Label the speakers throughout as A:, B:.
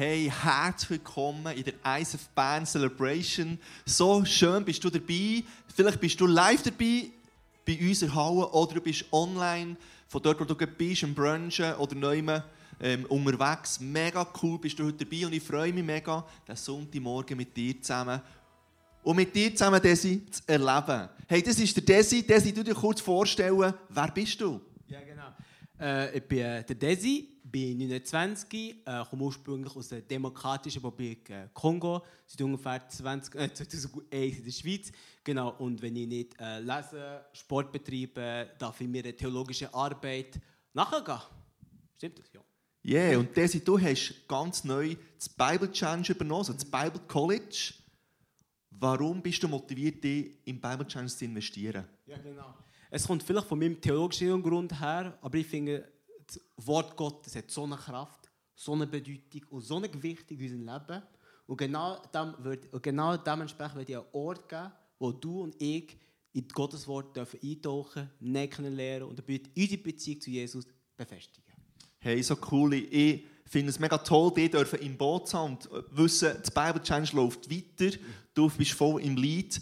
A: Hey, herzlich willkommen in der ISF Band Celebration. So schön bist du dabei. Vielleicht bist du live dabei bei uns in Halle oder du bist online von dort, wo du bist, im Brunchen oder neu ähm, unterwegs. Mega cool bist du heute dabei und ich freue mich mega, den Sonntagmorgen mit dir zusammen und mit dir zusammen Desi zu erleben. Hey, das ist der Desi. Desi, du dir kurz vorstellen, wer bist du?
B: Ja, genau. Äh, ich bin äh, der Desi, bin 29, äh, komme ursprünglich aus der Demokratischen Republik äh, Kongo, seit ungefähr 20, äh, 2001 in der Schweiz. Genau, und wenn ich nicht äh, lese, Sport betreibe, darf ich mir eine theologische Arbeit nachgehen. Stimmt das? Ja.
A: Ja, yeah, und Desi, du hast ganz neu das Bible Challenge übernommen, also das Bible College. Warum bist du motiviert, dich im Bible Challenge zu investieren?
B: Ja, genau. Es kommt vielleicht von meinem theologischen Grund her, aber ich finde, das Wort Gottes hat so eine Kraft, so eine Bedeutung und so eine Gewichtung in unserem Leben. Und genau, dem wird, und genau dementsprechend wird ich einen Ort geben, wo du und ich in Gottes Wort dürfen eintauchen, näher lernen und unsere Beziehung zu Jesus befestigen.
A: Hey, so cool. Ich finde es mega toll, die dürfen im Boot sein und wissen, das Bible Challenge läuft weiter. Du bist voll im Lied.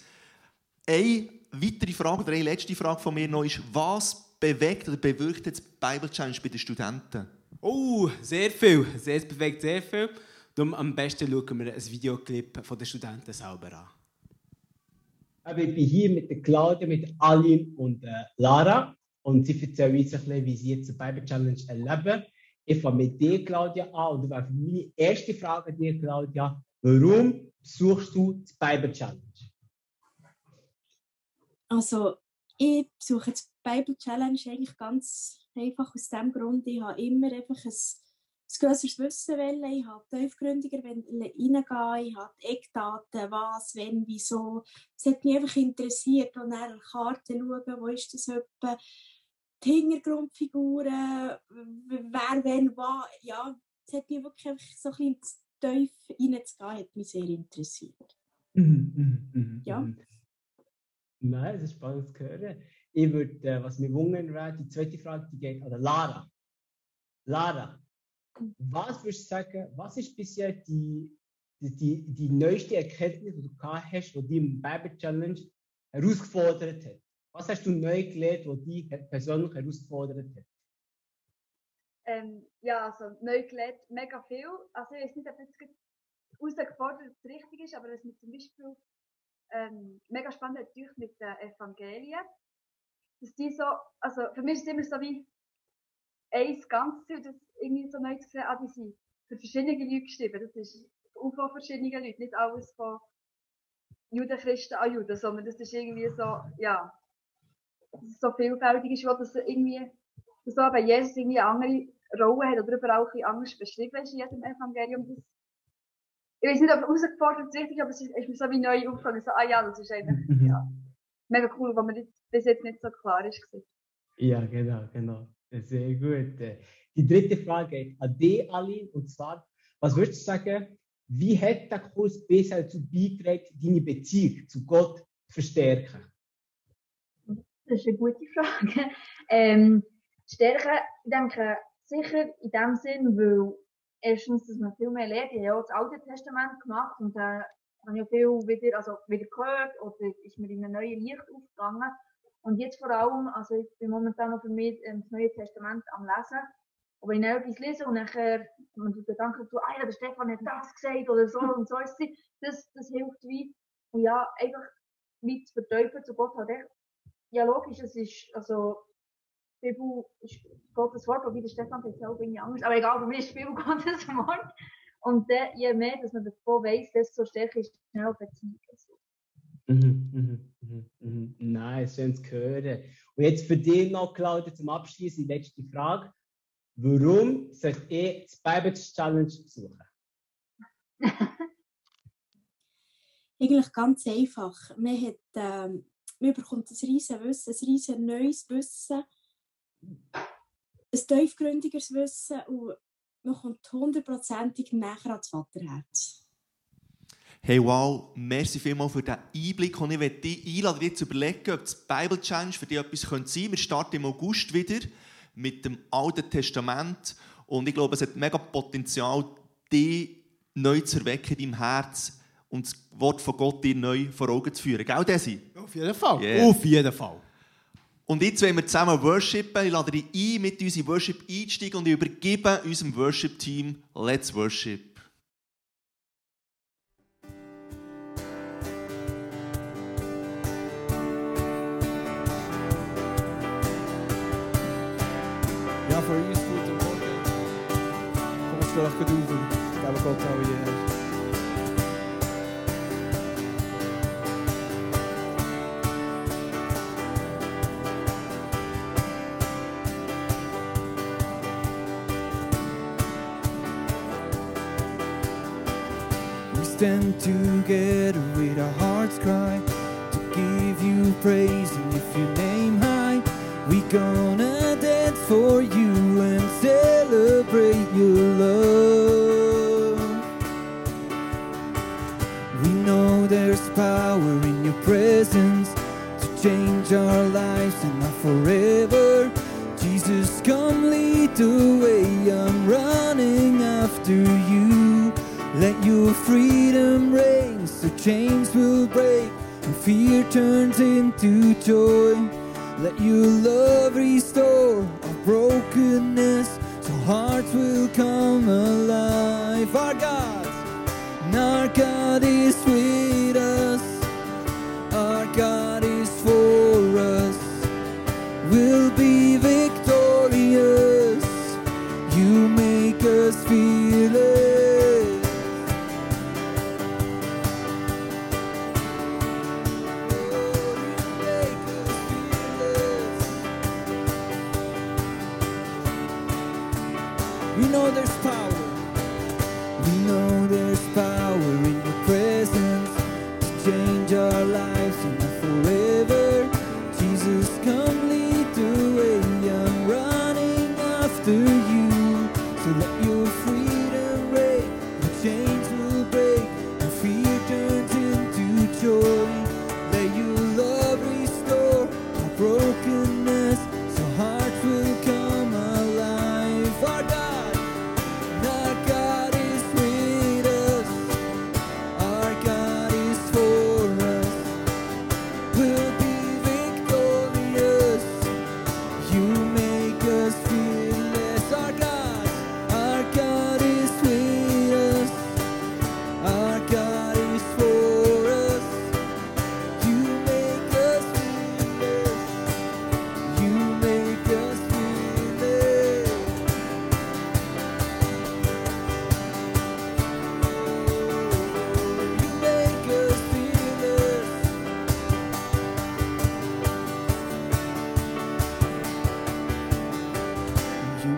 A: Eine weitere Frage, oder eine letzte Frage von mir noch ist, was bewegt oder bewirkt das Bible Challenge bei den Studenten?
B: Oh, sehr viel. Es bewegt sehr viel. Darum am besten schauen wir ein Videoclip von den Studenten selber an.
C: Aber ich bin hier mit der Claudia, mit Aline und äh, Lara und sie erzählen uns ein bisschen, wie sie jetzt die Bible Challenge erleben. Ich fange mit dir, Claudia, an und wäre meine erste Frage an dir, Claudia. Warum suchst du die Bible Challenge?
D: Also, ich besuche die Bible Challenge eigentlich ganz einfach aus dem Grund, ich habe immer einfach ein, ein grösseres Wissen wollen. Ich habe tiefgründiger reingehen, ich habe die Eckdaten, was, wenn, wieso. Es hat mich einfach interessiert und dann eine Karte schauen, wo ist das etwa, die Hintergrundfiguren, wer, wenn, was. Ja, es hat mich wirklich einfach so ein bisschen tief reinzugehen, hat mich sehr interessiert.
C: Mhm, mhm, mhm,
D: ja.
C: Nein, das ist spannend zu hören. Ich würde, äh, was mir wundern wäre, die zweite Frage, die geht an Lara. Lara, was würdest du sagen, was ist bisher die, die, die, die neueste Erkenntnis, die du gehabt hast, die dich im Bible Challenge herausgefordert hat? Was hast du neu gelernt, was dich persönlich herausgefordert hat?
E: Ähm, ja, also neu gelernt, mega viel. Also ich weiß nicht, ob jetzt herausgefordert richtig ist, aber was mir zum Beispiel ähm, mega spannend natürlich mit den Evangelien, dass die so, also für mich ist es immer so wie ein Ganzes, das irgendwie so neu zu sehen, ah, die sind für verschiedene Leute geschrieben. Das ist auch von verschiedenen Leuten, nicht alles von Juden, Christen an Juden, sondern das ist irgendwie so, ja, dass es so vielfältig ist, dass irgendwie, dass auch bei Jesus irgendwie andere Rolle hat oder überall ein anders beschrieben ist in jedem Evangelium. Das, ich weiß nicht, ob herausgefordert ist richtig, aber es ist, ist mir so wie neu aufgefallen, so, ah ja, das ist einfach,
C: Mhm.
E: ja, mega cool, weil mir bis jetzt nicht so klar ist.
C: Ja, genau, genau. Sehr gut. Die dritte Frage geht an dich, Aline, und zwar, was würdest du sagen, wie hat der Kurs bisher dazu beigetragen, deine Beziehung zu Gott zu verstärken?
E: Das ist eine gute Frage. Ähm, stärken, ich denke, sicher in dem Sinn, weil erstens, dass man viel mehr lernt. Ich habe ja auch das Alte Testament gemacht und da habe ich ja viel wieder, also wieder gehört oder ist mir in ein neues Licht aufgegangen. Und jetzt vor allem, also ich bin momentan noch für mich ähm, das Neue Testament am Lesen. Aber wenn ich etwas lese und nachher man die Gedanken dazu, ah ja, der Stefan hat das gesagt oder so und so ist sie, das, das hilft wie. Und ja, einfach wie zu verteufeln zu Gott hat echt, ja logisch, es ist, also, Bibel ist Gottes Wort, wobei der Stefan ja auch irgendwie anders, aber egal, für mich ist Bibel Gottes Wort. Und dann, je mehr, dass man davon weiss, desto stärker ist schnell Beziehung. Also,
C: Mhm, mhm, mhm, mhm. Nein, schön zu hören. Und jetzt für dich noch, Claudia, zum Abschluss die letzte Frage. Warum sollte ich das Bible Challenge suchen?
D: Eigentlich ganz einfach. Man, hat, ähm, man bekommt ein riesen Wissen, ein riesen neues Wissen, ein tiefgründigeres Wissen und man kommt hundertprozentig näher ans Vaterherz.
A: Hey, wow, merci vielmals für diesen Einblick. Und ich möchte dich einladen, dir zu überlegen, ob das Bible Challenge für dich etwas sein könnte. Wir starten im August wieder mit dem Alten Testament. Und ich glaube, es hat mega Potenzial, dich
F: neu zu erwecken in deinem Herz und das Wort von Gott dir neu vor Augen zu führen. Gell, Desi?
B: Auf jeden Fall.
F: Yeah.
B: Auf jeden Fall.
F: Und jetzt wollen wir zusammen worshipen. Ich lade dich ein, mit uns in Worship einzusteigen und ich übergebe unserem Worship-Team Let's Worship.
G: Ja, voor u is het goed morgen. Kom ons terug kunnen doen. Daar we God nou hier. Stand together with our hearts cry to give you praise and lift your name high. We gonna dance for you and celebrate your love. We know there's power in your presence to change our lives and not forever. Jesus, come lead the way. I'm running after you. Let reign so chains will break and fear turns into joy. Let your love restore our brokenness so hearts will come alive. Our God, and our God is with We know there's power. We know there's power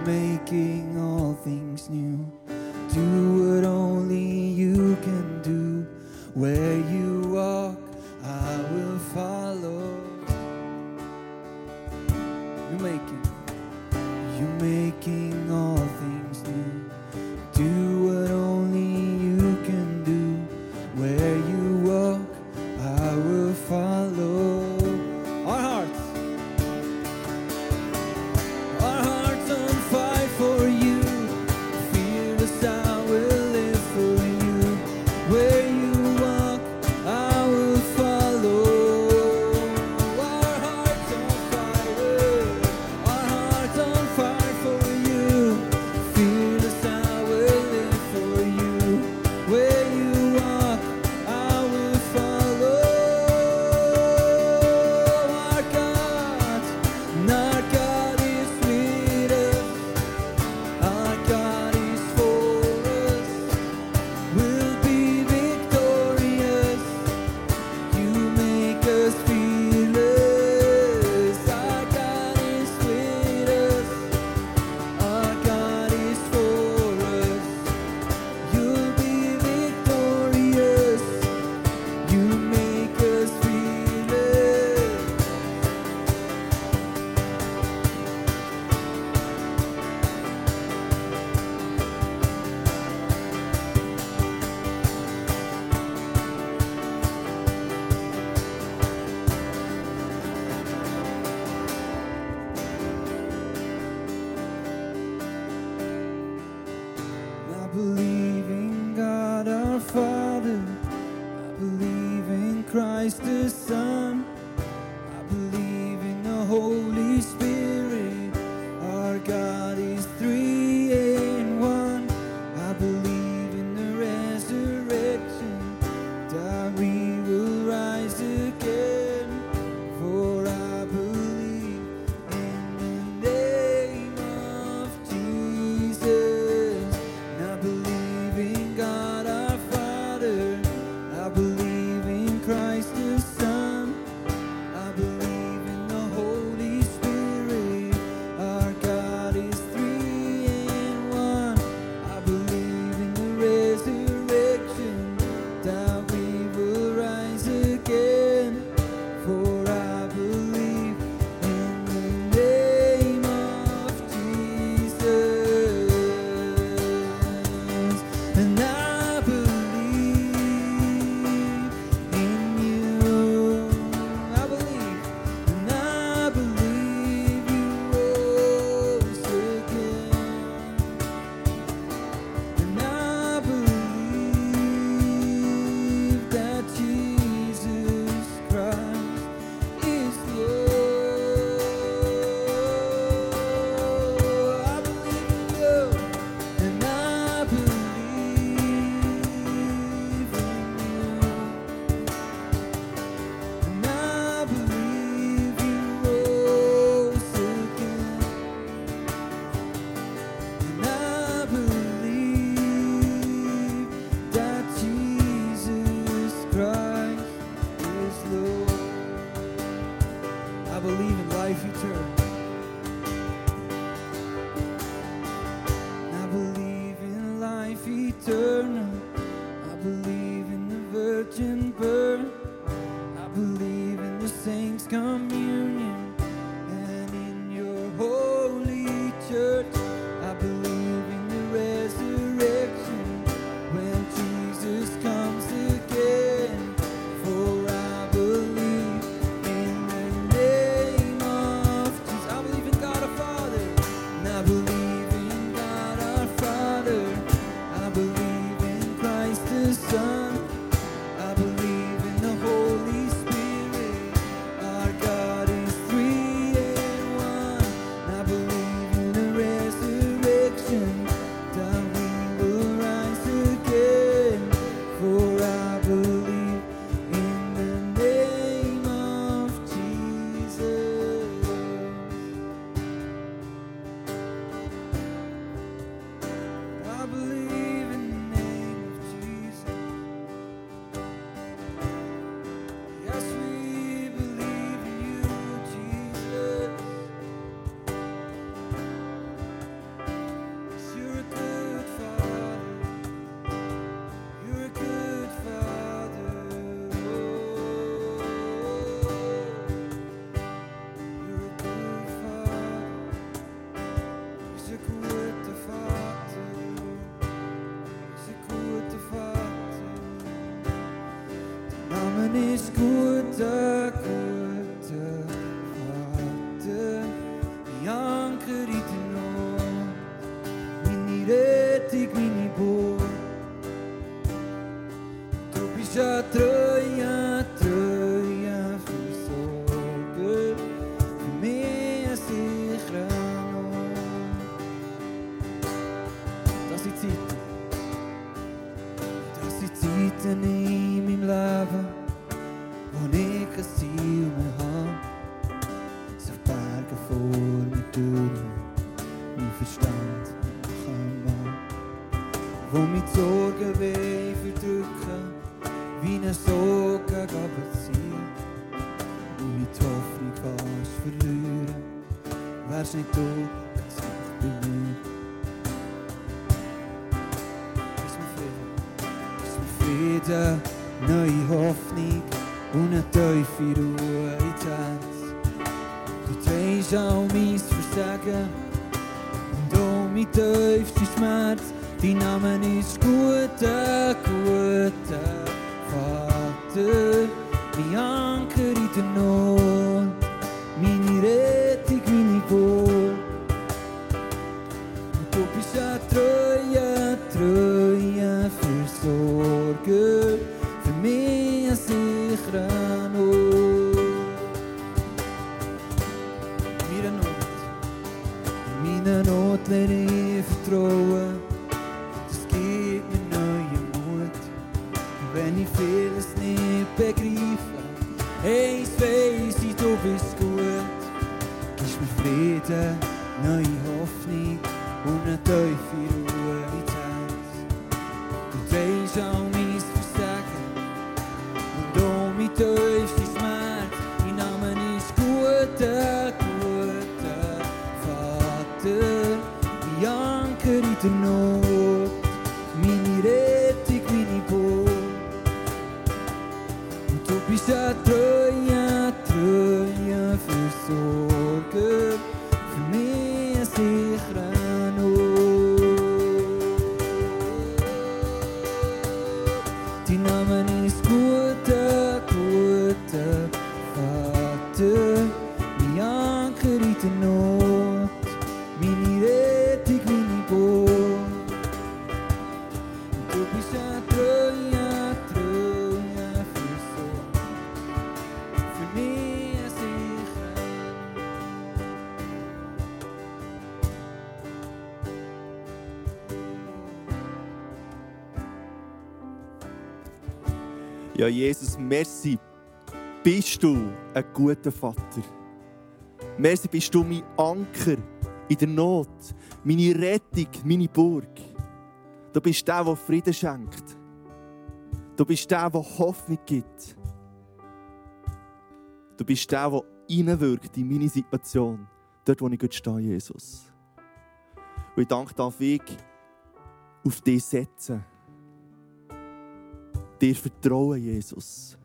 G: making all things new. Do I believe in life eternal. deserve. überziehen. Und nicht die Hoffnung fast verlieren. Wärst nicht du, wär's nicht het mir. Ist mir Frieden, ist mir Frieden, neue Hoffnung und eine tiefe Ruhe ins Herz. Du trägst auch mein Versagen und auch mein tiefster Schmerz. namen ist Bianca know? to know guter Vater.
A: Merci, bist du mein Anker in der Not, meine Rettung, meine Burg. Du bist der, der Frieden schenkt. Du bist der, der Hoffnung gibt. Du bist der, der hineinwirkt in meine Situation, dort, wo ich gerade stehe, Jesus. Und ich danke darf ich auf dich setzen dir vertrauen, Jesus.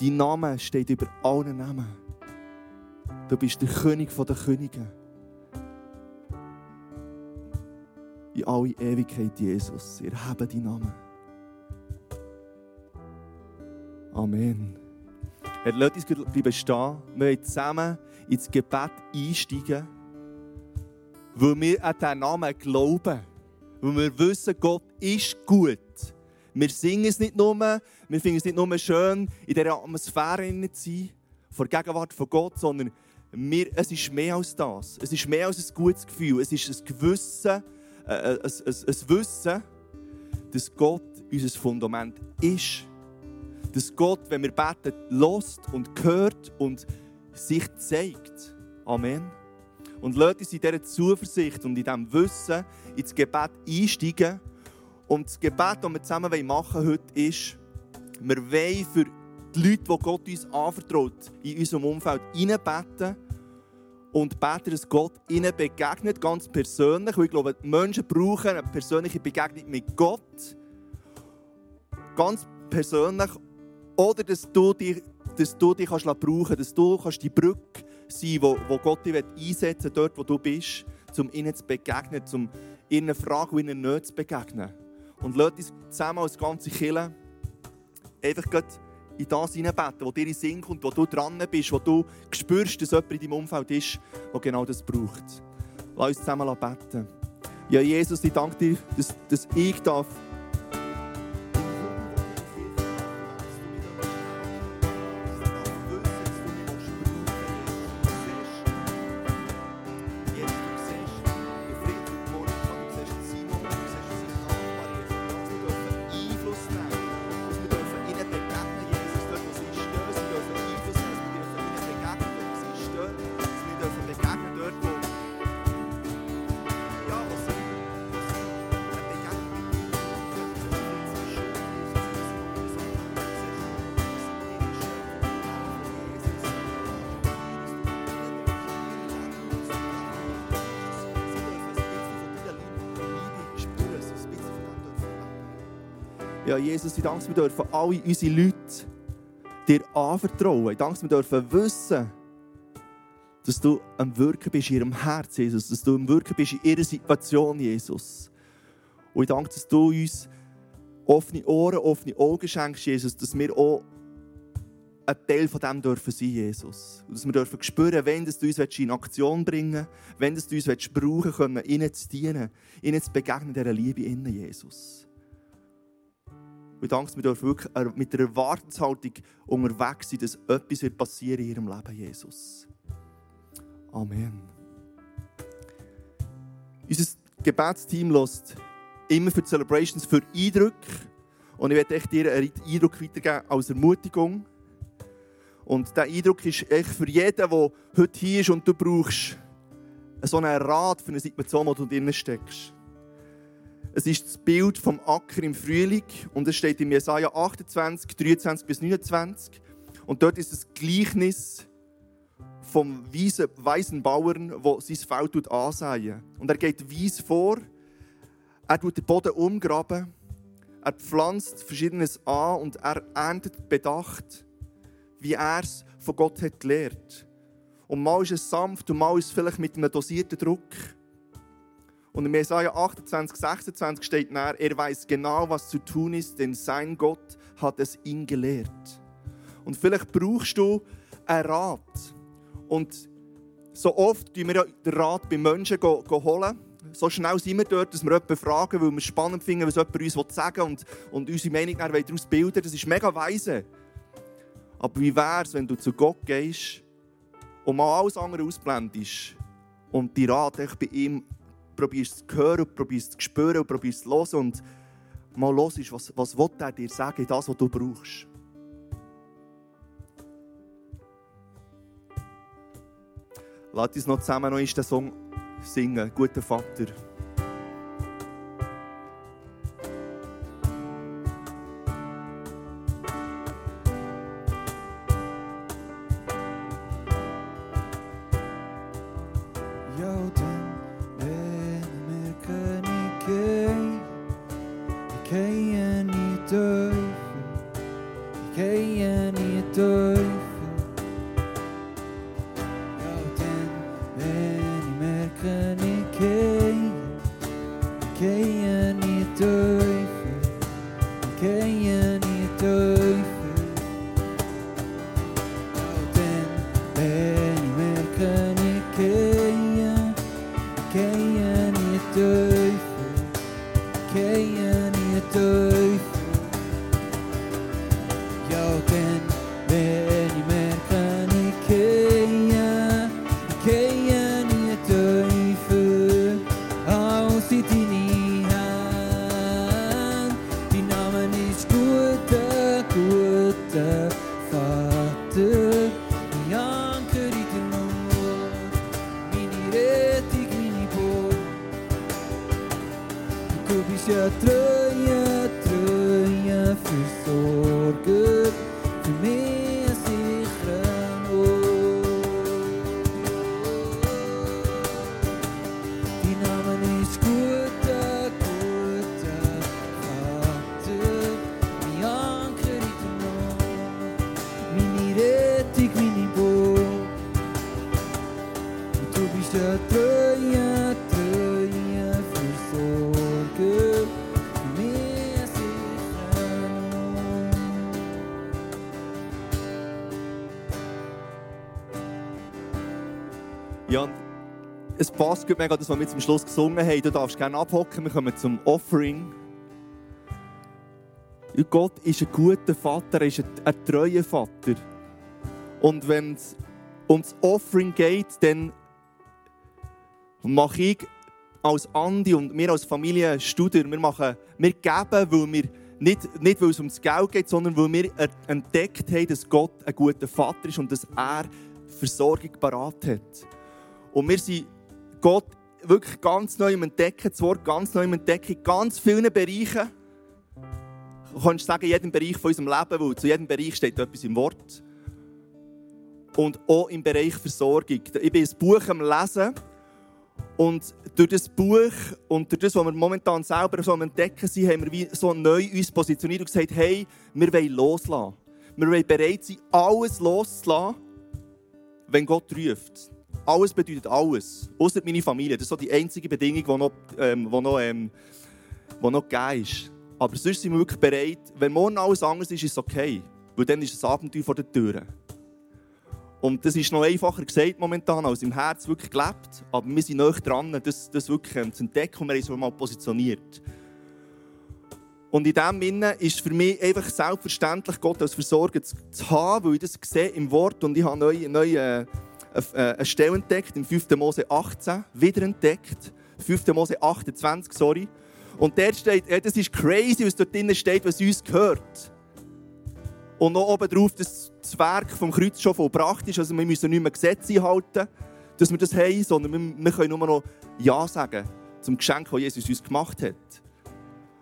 A: Dein Name steht über allen Namen. Du bist der König der Könige. In alle Ewigkeit, Jesus. Wir haben deinen Namen. Amen. Herr, lass uns bleiben stehen. Wir wollen zusammen ins Gebet einsteigen, weil wir an diesen Namen glauben. Weil wir wissen, Gott ist gut. Wir singen es nicht nur, wir finden es nicht nur schön, in dieser Atmosphäre zu sein, vor der Gegenwart von Gott, sondern wir, es ist mehr als das. Es ist mehr als ein gutes Gefühl. Es ist ein Gewissen, äh, ein, ein, ein Wissen, dass Gott unser Fundament ist. Dass Gott, wenn wir beten, lost und hört und sich zeigt. Amen. Und lasst uns in dieser Zuversicht und in diesem Wissen ins Gebet einsteigen. Und das Gebet, das wir zusammen machen wollen ist, wir wollen für die Leute, die Gott uns anvertraut, in unserem Umfeld hineinbeten und beten, dass Gott ihnen begegnet, ganz persönlich. Und ich glaube, die Menschen brauchen eine persönliche Begegnung mit Gott. Ganz persönlich. Oder dass du dich, dass du dich kannst brauchen kannst, dass du kannst die Brücke sein wo, wo Gott dich einsetzen will, dort wo du bist, um ihnen zu begegnen, um ihnen Fragen und ihnen nicht zu begegnen. Und lasst uns zusammen als ganze Kirche einfach in das hineinbeten, wo dir in Sinn kommt, wo du dran bist, wo du spürst, dass jemand in deinem Umfeld ist, der genau das braucht. Lass uns zusammen beten. Ja, Jesus, ich danke dir, dass, dass ich darf Ja, Jesus, ich danke, wir dürfen alle unsere Leute dir anvertrauen. Ich danke, wir dürfen wissen, dass du am Wirken bist in ihrem Herz, Jesus. Dass du am Wirken bist in ihrer Situation, Jesus. Und ich danke, dass du uns offene Ohren, offene Augen schenkst, Jesus, dass wir auch ein Teil von dem dürfen sein, Jesus. Und dass wir dürfen spüren, wenn du uns in Aktion bringen willst, wenn du uns brauchen können, ihnen zu dienen, ihnen zu begegnen, dieser Liebe innen, Jesus. Und ich danke, wir dürfen wirklich er- mit der Erwartungshaltung unterwegs sind, dass etwas wird passieren in ihrem Leben, Jesus. Amen. Unser Gebetsteam lässt immer für die Celebrations für Eindrücke. Und ich werde echt dir einen Eindruck weitergeben als Ermutigung. Und dieser Eindruck ist echt für jeden, der heute hier ist und du brauchst so einen Rat für eine Situation, wo du drin steckst. Es ist das Bild vom Acker im Frühling und es steht in Jesaja 28, 23 bis 29. Und dort ist das Gleichnis vom weisen, Bauern, der sein Feld ansehen. Und er geht weise vor, er tut den Boden umgraben, er pflanzt Verschiedenes an und er erntet bedacht, wie er es von Gott hat gelernt. Und mal ist es sanft und mal ist es vielleicht mit einem dosierten Druck. Und in Jesaja 28, 26 steht nach, er weiß genau, was zu tun ist, denn sein Gott hat es ihn gelehrt. Und vielleicht brauchst du einen Rat. Und so oft tun wir den Rat bei Menschen holen. So schnell sind wir dort, dass wir jemanden fragen, weil wir es spannend finden, was jemand uns sagen will und, und unsere Meinung daraus bilden Das ist mega weise. Aber wie wäre es, wenn du zu Gott gehst und mal alles andere ausblendest und die Rat bei ihm probierst zu hören, probierst zu spüren und probierst zu hören und mal hörst, was, was will er dir sagen, das, was du brauchst. Lass uns noch zusammen noch den Song singen, guter Vater. Du bist gut mega, das, was wir zum Schluss gesungen haben. Du darfst gerne abhocken, wir kommen zum Offering. Und Gott ist ein guter Vater, er ist ein, ein treuer Vater. Und wenn es um das Offering geht, dann mache ich als Andi und wir als Familie Studer, wir, machen, wir geben, weil wir nicht, nicht weil es ums Geld geht, sondern weil wir entdeckt haben, dass Gott ein guter Vater ist und dass er Versorgung parat hat. Und wir sind Gott wirklich ganz neu Entdecken, das Wort ganz neu Entdecken, in ganz vielen Bereichen. Du kannst sagen, in jedem Bereich von unserem Leben, weil zu jedem Bereich steht etwas im Wort. Und auch im Bereich Versorgung. Ich bin ein Buch am Lesen und durch das Buch und durch das, was wir momentan selber so am Entdecken sind, haben wir wie so neu uns positioniert und gesagt, hey, wir wollen loslassen. Wir wollen bereit sein, alles loszulassen, wenn Gott ruft. Alles bedeutet alles. Außer meine Familie. Das ist so die einzige Bedingung, die noch, ähm, die noch, ähm, die noch gegeben ist. Aber sonst sind wir wirklich bereit. Wenn morgen alles anders ist, ist es okay. Weil dann ist das Abenteuer vor der Tür. Und das ist noch einfacher gesagt momentan, als im Herz wirklich gelebt. Aber wir sind näher dran, das, das wirklich ähm, zu entdecken und wir haben uns mal positioniert. Und in diesem Sinne ist für mich einfach selbstverständlich, Gott als Versorger zu, zu haben, weil ich das sehe im Wort und ich habe neu, neu äh, eine, eine Stelle entdeckt, im 5. Mose 18, wieder entdeckt. 5. Mose 28, sorry. Und dort steht, ja, das ist crazy, was dort drinnen steht, was uns gehört. Und noch oben drauf, dass das Werk vom Kreuz schon vollbracht ist. Also wir müssen nicht mehr Gesetze einhalten, dass wir das haben, sondern wir, wir können nur noch Ja sagen zum Geschenk, das Jesus uns gemacht hat.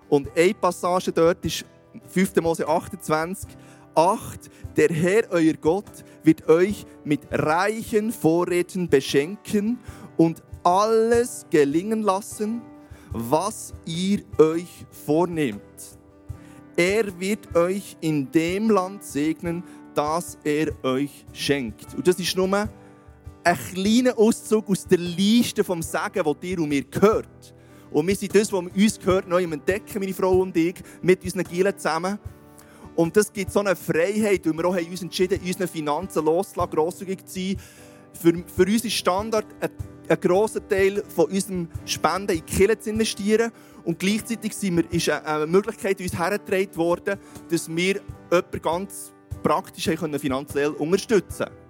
A: Und eine Passage dort ist 5. Mose 28. Acht, der Herr, euer Gott, wird euch mit reichen Vorräten beschenken und alles gelingen lassen, was ihr euch vornehmt. Er wird euch in dem Land segnen, das er euch schenkt. Und das ist nur ein kleiner Auszug aus der Liste vom Segen, das dir und mir gehört. Und wir sind das, was uns gehört, neu entdecken, meine Frau und ich, mit unseren Gielen zusammen. Und das gibt so eine Freiheit, weil wir auch haben uns entschieden haben, unsere Finanzen loszulassen, grosszügig zu sein. Für, für uns ist Standard, ein, ein grosser Teil von unserem Spenden in die Kirche zu investieren. Und gleichzeitig sind wir, ist eine Möglichkeit uns hergetragen worden, dass wir jemanden ganz praktisch können finanziell unterstützen können.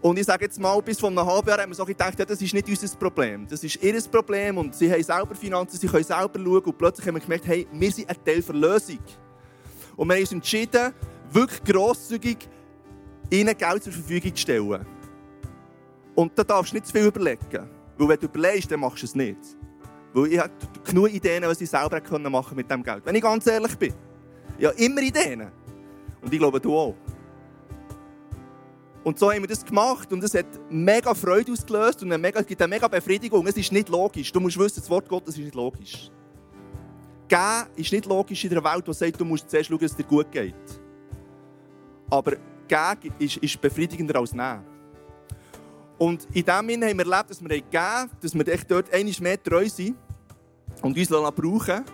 A: Und ich sage jetzt mal, bis vor einem halben Jahr haben wir so gedacht, ja, das ist nicht unser Problem. Das ist ihr Problem und sie haben selber Finanzen, sie können selber schauen. Und plötzlich haben wir gemerkt, hey, wir sind ein Teil der Lösung. Und wir haben uns entschieden, wirklich grosszügig ihnen Geld zur Verfügung zu stellen. Und da darfst du nicht zu viel überlegen. Weil wenn du überlegst, dann machst du es nicht. Weil ich habe genug Ideen, was ich selber machen mit dem Geld. Wenn ich ganz ehrlich bin. Ja, immer Ideen. Und ich glaube, du auch. Und so haben wir das gemacht und es hat mega Freude ausgelöst und es gibt eine mega Befriedigung. Es ist nicht logisch. Du musst wissen, das Wort Gottes ist nicht logisch. Geben ist nicht logisch in einer Welt, die sagt, du musst zuerst schauen, dass es dir gut geht. Aber geben ist, ist befriedigender als nehmen. Und in dem Sinne haben wir erlebt, dass wir geben, dass wir echt dort einmal mehr treu sind und uns brauchen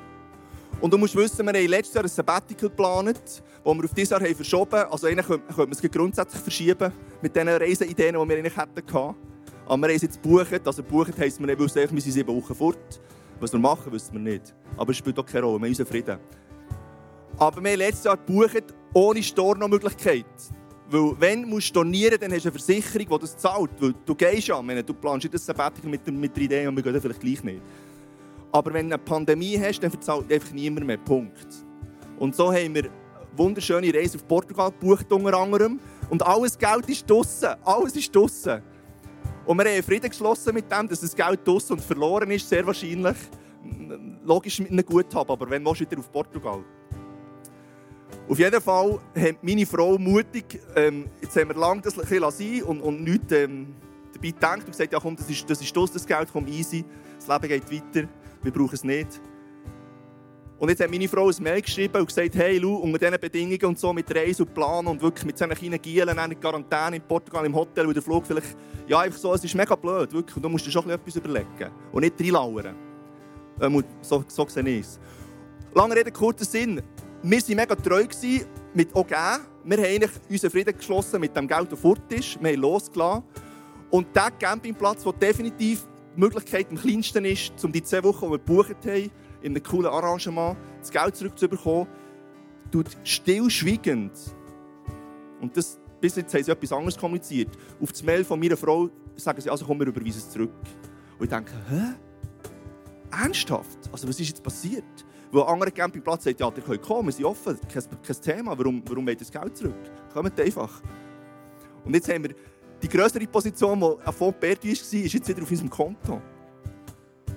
A: Und du musst wissen, wir haben letztes Jahr ein Sabbatical geplant, das wir auf dieses Jahr haben verschoben haben. Also eigentlich könnte man es grundsätzlich verschieben mit den Reiseideen, die wir eigentlich hatten. Aber wir haben es jetzt gebucht. Also gebucht heisst, wir wissen, wir sind sieben Wochen fort. Was wir machen, wissen wir nicht. Aber es spielt auch keine Rolle, wir haben unseren Frieden. Aber wir haben letztes Jahr gebucht, ohne Stornomöglichkeit. Weil wenn du stornieren dann hast du eine Versicherung, die das zahlt. Weil du gehst ja, meine, du planst das Sabbatical mit, mit der Idee und wir gehen vielleicht gleich nicht. Aber wenn du eine Pandemie hast, dann verzahlt einfach niemand mehr. Punkt. Und so haben wir eine wunderschöne Reise auf Portugal gebucht, unter anderem. Und alles Geld ist draussen. Alles ist draussen. Und wir haben Frieden geschlossen mit dem, dass das Geld draussen und verloren ist, sehr wahrscheinlich. Logisch mit einem Guthaben, aber wenn willst wieder auf Portugal. Auf jeden Fall hat meine Frau mutig, ähm, jetzt haben wir lange das ein sein und, und nichts ähm, dabei gedacht und gesagt, ja komm, das ist, das ist das Geld, komm easy, das Leben geht weiter, wir brauchen es nicht. Und jetzt hat meine Frau ein Mail geschrieben und gesagt, hey Lu, unter diesen Bedingungen und so, mit Reise und Plan und wirklich mit seinen kleinen Gielen in Quarantäne in Portugal im Hotel, wo der Flug vielleicht, ja einfach so, es ist mega blöd, wirklich, und du musst dir schon etwas überlegen und nicht reinlauern. Ähm, so, so sehe ich es. Lange Rede, kurzer Sinn. Wir waren mega treu mit auch geben. Wir haben eigentlich unseren Frieden geschlossen mit dem Geld, das fort ist. Wir haben losgelassen. Und der Campingplatz, der definitiv die Möglichkeit am kleinsten ist, um die zwei Wochen, die wir gebucht haben, in einem coolen Arrangement das Geld zurückzubekommen, tut stillschweigend. Und das, bis jetzt haben sie etwas anderes kommuniziert. Auf das Mail von meiner Frau sagen sie, also komm, wir überweisen es zurück. Und ich denke, hä? Ernsthaft? Also was ist jetzt passiert? Weil ein anderer Campingplatz sagt, ja, ihr könnt kommen, wir sind offen, kein, kein Thema, warum, warum wollt ihr das Geld zurück? Kommt einfach. Und jetzt haben wir die größere Position, die Fonds Perdu war, ist jetzt wieder auf unserem Konto.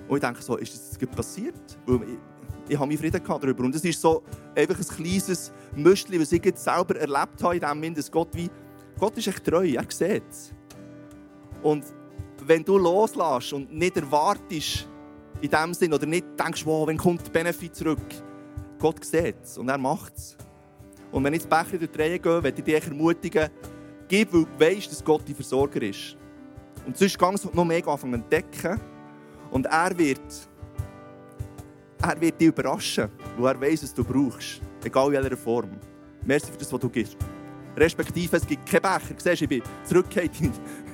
A: Und ich denke so, ist das passiert? Weil ich, ich habe meinen Frieden darüber. Und es ist so einfach ein kleines Müschli, was ich jetzt selber erlebt habe, in dem Sinne, dass Gott wie, Gott ist echt treu, er sieht es. Und wenn du loslässt und nicht erwartest, in dem Sinn, oder nicht denkst, wow, wenn kommt der Benefit zurück, Gott sieht es und er macht es. Und wenn ich jetzt Becher durch die Reihe gehe, werde ich dich ermutigen, gib, weil du weißt, dass Gott dein Versorger ist. Und sonst kannst du noch mehr anfangen zu entdecken. Und er wird, er wird dich überraschen, weil er weiß, was du brauchst. Egal in welcher Form. Merci für das, was du gibst. Respektive, es gibt keinen Becher. Siehst, ich bin zurückgekehrt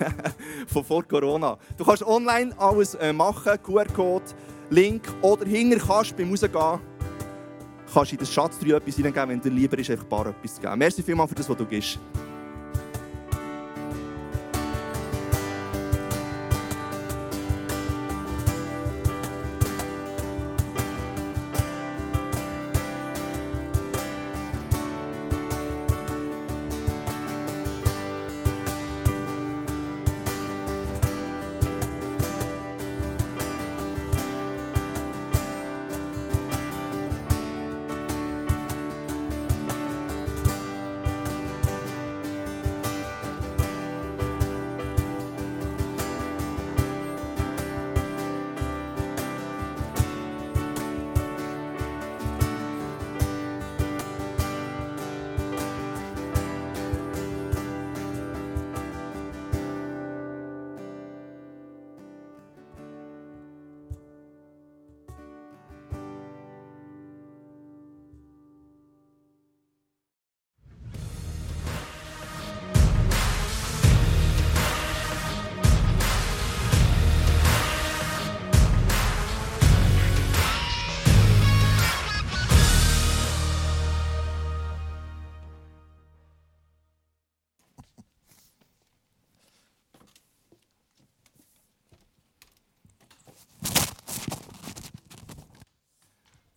A: von vor Corona. Du kannst online alles äh, machen, QR-Code, Link oder hinter kannst du beim Rausgehen kannst du in das Schatztruhe etwas hineingeben, wenn dir lieber ist, einfach ein paar etwas zu geben. Merci vielmals für das, was du gibst.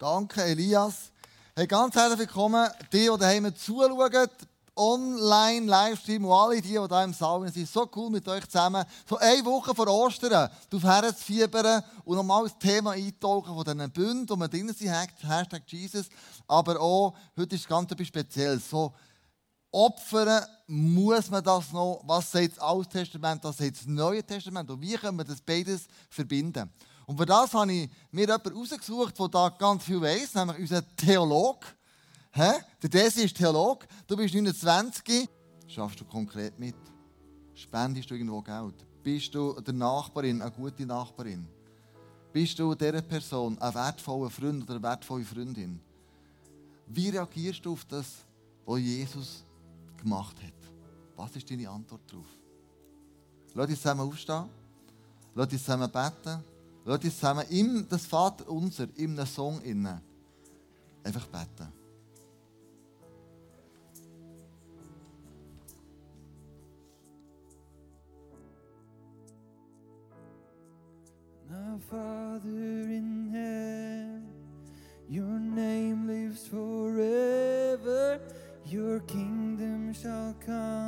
H: Danke, Elias. Hey, ganz herzlich willkommen, die, die daheim zuschauen, online, Livestream und alle die, die hier im Saal sind. So cool mit euch zusammen. So eine Woche vor Ostern darauf herzufiebern und nochmal das Thema eintauchen von diesen Bünden, wo wir drin sind, Hashtag Jesus. Aber auch, heute ist ganz etwas Spezielles. So, opfern muss man das noch, was sagt das Alte Testament, was sagt das Neue Testament und wie können wir das beides verbinden. Und für das habe ich mir jemanden rausgesucht, der da ganz viel weiss, nämlich unser Theologe. Hä? Der Desi ist Theologe, du bist 29. Schaffst du konkret mit? Spendest du irgendwo Geld? Bist du der Nachbarin, eine gute Nachbarin? Bist du dieser Person ein wertvoller Freund oder eine wertvolle Freundin? Wie reagierst du auf das, was Jesus gemacht hat? Was ist deine Antwort darauf? Lass uns zusammen aufstehen. Lass uns zusammen beten. Lass uns zusammen in das Vater unser, in einem Song innen, einfach beten.
G: Our Father in heaven, your name lives forever. Your kingdom shall come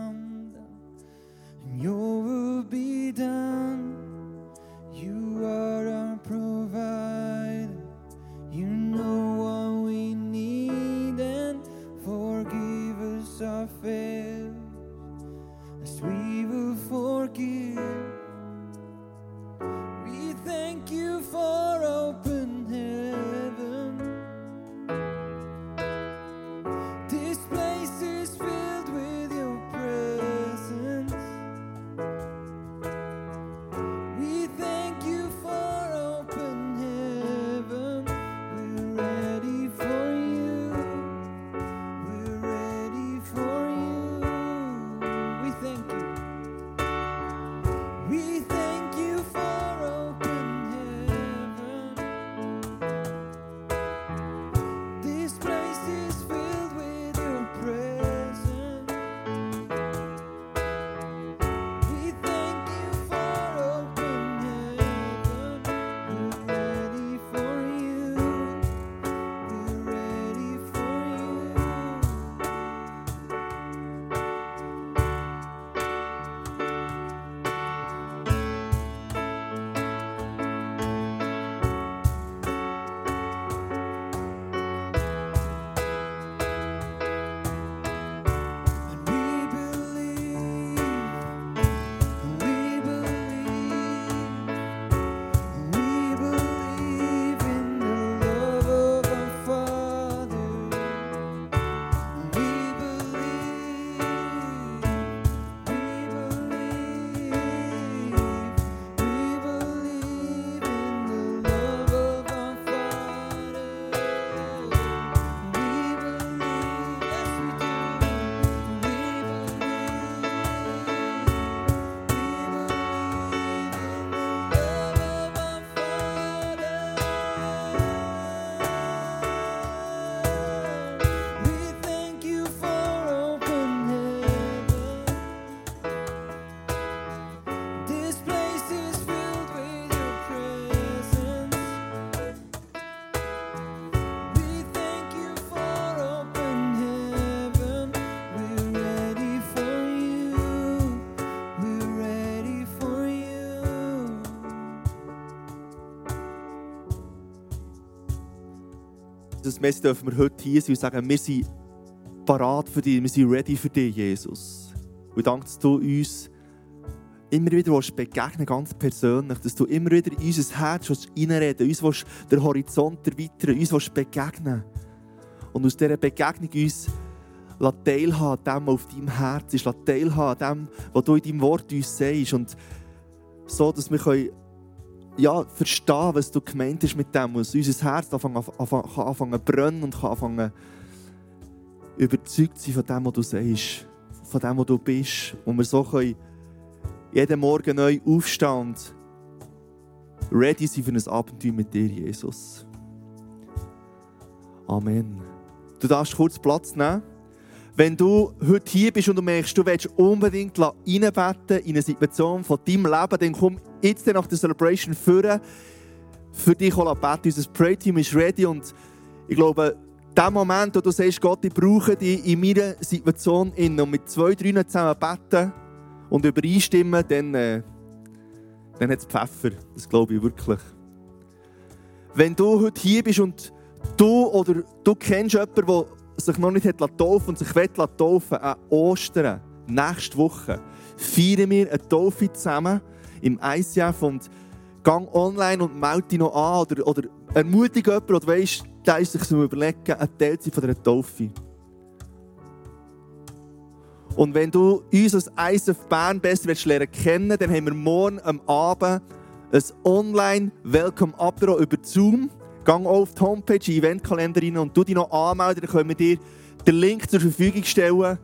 A: Das Messi dürfen wir heute hier sein und sagen, wir sind parat für dich, wir sind ready für dich, Jesus. Und danke, dass du uns immer wieder begegnen ganz persönlich, dass du immer wieder in unser Herz reinreden uns willst den Horizont erweitern, uns begegnen. Und aus dieser Begegnung uns teilhaben an dem, was auf deinem Herz ist, teilhaben an dem, was du in deinem Wort uns sagst. Und so, dass wir können, ja, verstehen was du gemeint hast mit dem, dass unser Herz anfangen, anfangen, zu brennen und kann anfangen überzeugt sein von dem, was du sagst, von dem, was du bist. Und wir so können jeden Morgen neu aufstehen ready sein für ein Abenteuer mit dir, Jesus. Amen. Du darfst kurz Platz nehmen. Wenn du heute hier bist und du merkst, du willst unbedingt reinbeten in eine Situation von deinem Leben, dann komm jetzt nach der Celebration führen, für dich beten. Unser Pray-Team ist ready und ich glaube, der Moment, wo du sagst, Gott, ich brauche dich in meiner Situation und mit zwei, drei zusammen beten und übereinstimmen, dann, äh, dann hat es Pfeffer. Das glaube ich wirklich. Wenn du heute hier bist und du oder du kennst jemanden, der sich noch nicht taufen und sich taufen will, an Ostern, nächste Woche, feiern wir eine Taufe zusammen im ICF und gang online und melde dich noch an oder, oder ermutige jemanden oder weisst, der ist sich zu überlegen, ein Teil zu von dieser Taufe. Und wenn du uns als ISF Bern besser lernen kennen, dann haben wir morgen am Abend ein Online-Welcome Apero über Zoom. Gang auf die Homepage, in Eventkalender rein und du dich noch anmelden, dann können wir dir den Link zur Verfügung stellen.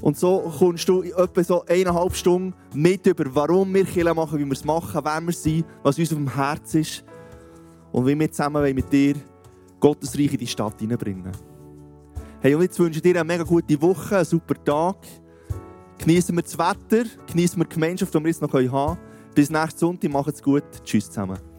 A: Und so kommst du in etwa so eineinhalb Stunden mit über, warum wir Kirche machen, wie wir es machen, wer wir sind, was uns auf dem Herz ist und wie wir zusammen mit dir Gottes Reich in die Stadt hineinbringen. Hey, und jetzt wünsche ich dir eine mega gute Woche, einen super Tag. Genießen wir das Wetter, genießen wir die Gemeinschaft, die wir jetzt noch haben können. Bis nächsten Sonntag, macht's gut. Tschüss zusammen.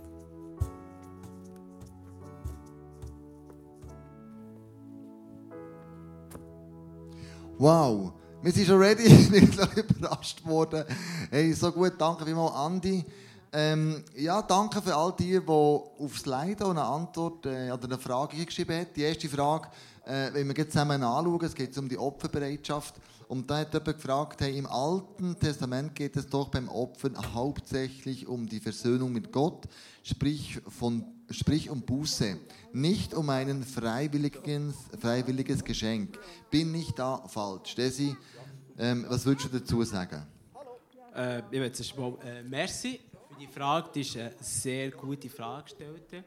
H: Wow, wir sind schon ready. Gleich überrascht worden. Hey, so gut, danke vielmals, Andi. Ähm, ja, danke für all die, die aufs Leiden eine Antwort äh, oder eine Frage geschrieben haben. Die erste Frage, äh, wenn wir jetzt zusammen anschauen, es geht um die Opferbereitschaft. Und da hat jemand gefragt, hey, im Alten Testament geht es doch beim Opfern hauptsächlich um die Versöhnung mit Gott, sprich, von, sprich um Buße, nicht um ein freiwilliges, freiwilliges Geschenk. Bin nicht da falsch. Desi, ähm, was würdest du dazu sagen?
B: Äh, ich möchte zuerst mal äh, merci für die Frage. Das ist eine sehr gute Frage gestellt.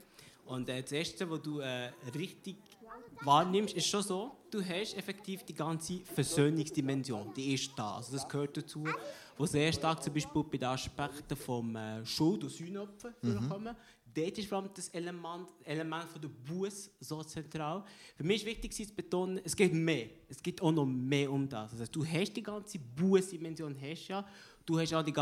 B: Und äh, das Erste, was du äh, richtig wahrnimmst, ist schon so, du hast effektiv die ganze Versöhnungsdimension, die ist da. Also das gehört dazu, wo sehr stark zum Beispiel bei den Aspekten vom äh, Schuld- und Sühnopfer mhm. kommen. Dort ist vor allem das Element, Element von der Buß so zentral. Für mich ist wichtig zu betonen, es geht mehr. Es geht auch noch mehr um das. Also du hast die ganze Bußdimension, hast ja. Du hast auch die